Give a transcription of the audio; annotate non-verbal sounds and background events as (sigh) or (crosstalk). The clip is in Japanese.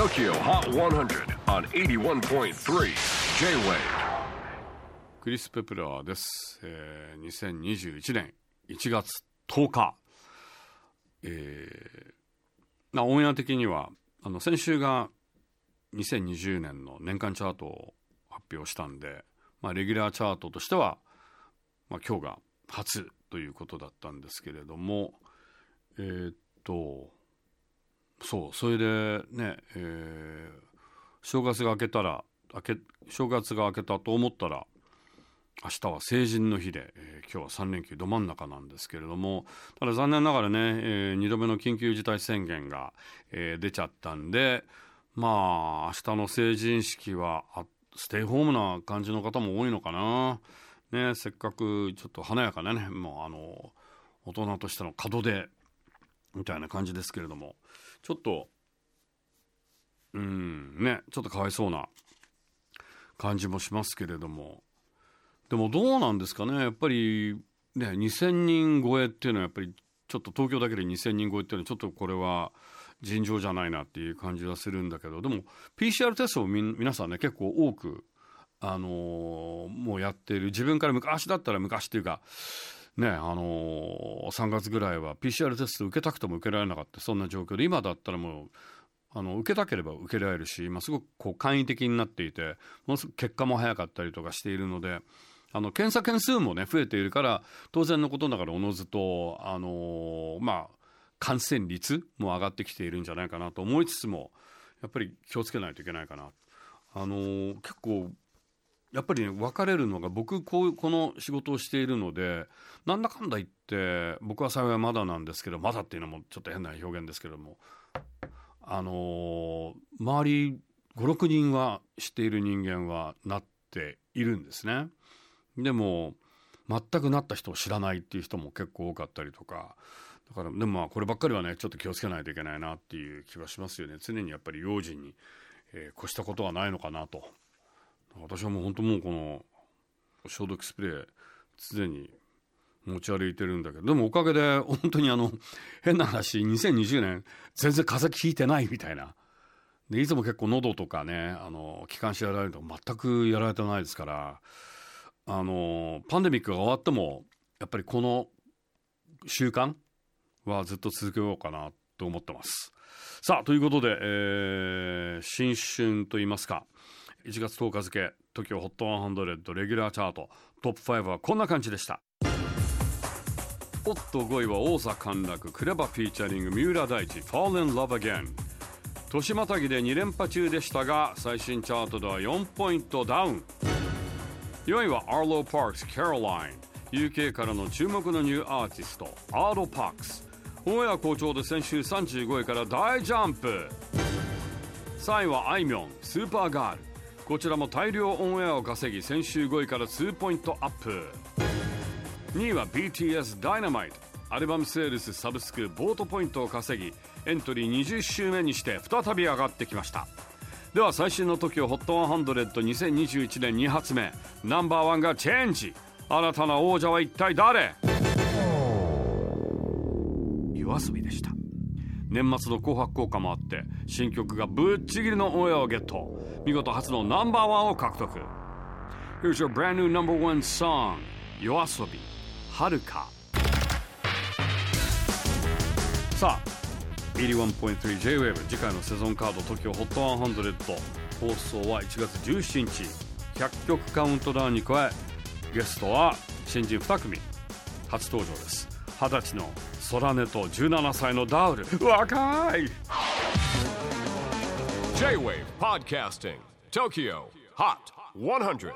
TOKYO HOT 100 on 81.3 J-WAVE クリス・ペプラーです、えー、2021年1月10日。えーまあオンエア的にはあの先週が2020年の年間チャートを発表したんで、まあ、レギュラーチャートとしては、まあ、今日が初ということだったんですけれどもえーっとそうそれでね、えー正月が明けたら明け正月が明けたと思ったら明日は成人の日で、えー今日は3連休ど真ん中なんですけれどもただ残念ながらね、え2度目の緊急事態宣言が、えー出ちゃったんでまあ明日の成人式はステイホームな感じの方も多いのかな。ね、せっかくちょっと華やかなねもうあの大人としての門出みたいな感じですけれどもちょっとうんねちょっとかわいそうな感じもしますけれども。でもどうなんですかねやっぱりね2,000人超えっていうのはやっぱりちょっと東京だけで2,000人超えっていうのはちょっとこれは尋常じゃないなっていう感じはするんだけど。でも PCR テストを皆さんね結構多くあのーもうやっている自分から昔だったら昔っていうかねあの3月ぐらいは PCR テスト受けたくても受けられなかったそんな状況で今だったらもうあの受けたければ受けられるし今すごくこう簡易的になっていてものすごく結果も早かったりとかしているのであの検査件数もね増えているから当然のことながらおのずとあのまあ感染率も上がってきているんじゃないかなと思いつつもやっぱり気をつけないといけないかな。あの結構やっぱりね分かれるのが僕こうこの仕事をしているのでなんだかんだ言って僕は幸いまだなんですけどまだっていうのもちょっと変な表現ですけどもあのー周り56人は知っている人間はなっているんですね。でも全くなった人を知らないっていう人も結構多かったりとかだからでもまあこればっかりはねちょっと気をつけないといけないなっていう気はしますよね常にやっぱり用心に、えー越したことはないのかなと私はもう本当もうこの消毒スプレー常に持ち歩いてるんだけどでもおかげで本当にあの (laughs) 変な話2020年全然風邪ひいてないみたいなでいつも結構喉とかねあの気管支やられると全くやられてないですからあのパンデミックが終わってもやっぱりこの習慣はずっと続けようかなと思ってます。さあということで、えー新春といいますか1月10日付 TOKIO HOT 100 レギュラーチャート。トップ5はこんな感じでした。おっと5位は王座陥落 KREVA featuring 三浦大知 Fall in Love Again 年またぎで2連覇中でしたが最新チャートでは4ポイントダウン。4位は Arlo Parks Caroline UK からの注目のニューアーティストアーロ・パークス。オンエア好調で先週35位から大ジャンプ。3位はあいみょんスーパーガール。こちらも大量オンエアを稼ぎ先週5位から2ポイントアップ。2位は BTS ダイナマイトアルバムセールスサブスクボートポイントを稼ぎエントリー20週目にして再び上がってきました。では最新の TOKIOHOT1002021 年2発目。ナンバーワンがチェンジ。新たな王者は一体誰？夜遊びでした。年末の紅白効果もあって新曲がぶっちぎりのオンエアをゲット。見事初のナンバーワンを獲得。Here's your brand new number one song. 夜遊びはるか。さあ 81.3JWAVE 次回のセゾンカード TOKIOHOT100 放送は1月17日。100曲カウントダウンに加えゲストは新人2組初登場です。二十歳のソラネと17歳のダウル若い J-WAVE PODCASTING TOKYO HOT 100